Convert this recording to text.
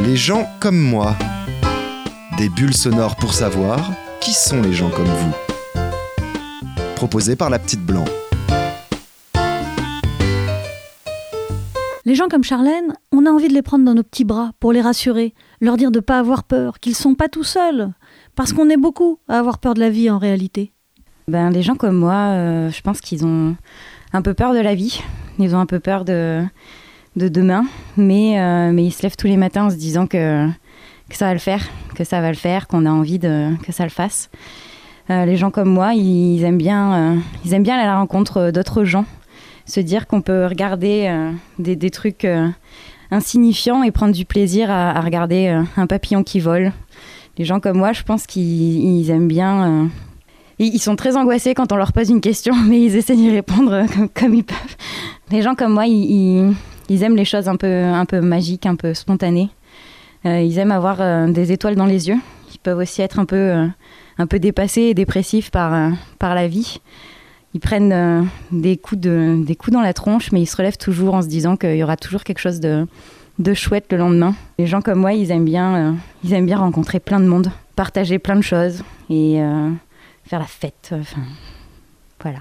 Les gens comme moi. Des bulles sonores pour savoir qui sont les gens comme vous. Proposé par la petite blanc. Les gens comme Charlène, on a envie de les prendre dans nos petits bras pour les rassurer, leur dire de ne pas avoir peur, qu'ils sont pas tout seuls, parce qu'on est beaucoup à avoir peur de la vie en réalité. Ben, les gens comme moi, euh, je pense qu'ils ont un peu peur de la vie, ils ont un peu peur de, de demain, mais, euh, mais ils se lèvent tous les matins en se disant que, que ça va le faire, que ça va le faire, qu'on a envie de, que ça le fasse. Euh, les gens comme moi, ils aiment bien, ils aiment bien aller à la rencontre d'autres gens se dire qu'on peut regarder euh, des, des, trucs euh, insignifiants et prendre du plaisir à, regarder euh, un papillon qui vole. Les gens comme moi, je pense qu'ils aiment bien. ils sont très angoissés quand on leur pose une question, mais ils essaient d'y répondre comme, ils peuvent. Les gens comme moi, ils, aiment les choses un peu, un peu magiques, un peu spontanées. ils aiment avoir des étoiles dans les yeux. Ils peuvent aussi être un peu, un peu dépassés et dépressifs par, par la vie ils prennent euh, des, coups de, des coups dans la tronche, mais ils se relèvent toujours en se disant qu'il y aura toujours quelque chose de, de chouette le lendemain. Les gens comme moi, ils aiment bien, euh, ils aiment bien rencontrer plein de monde, partager plein de choses et euh, faire la fête. Enfin, voilà.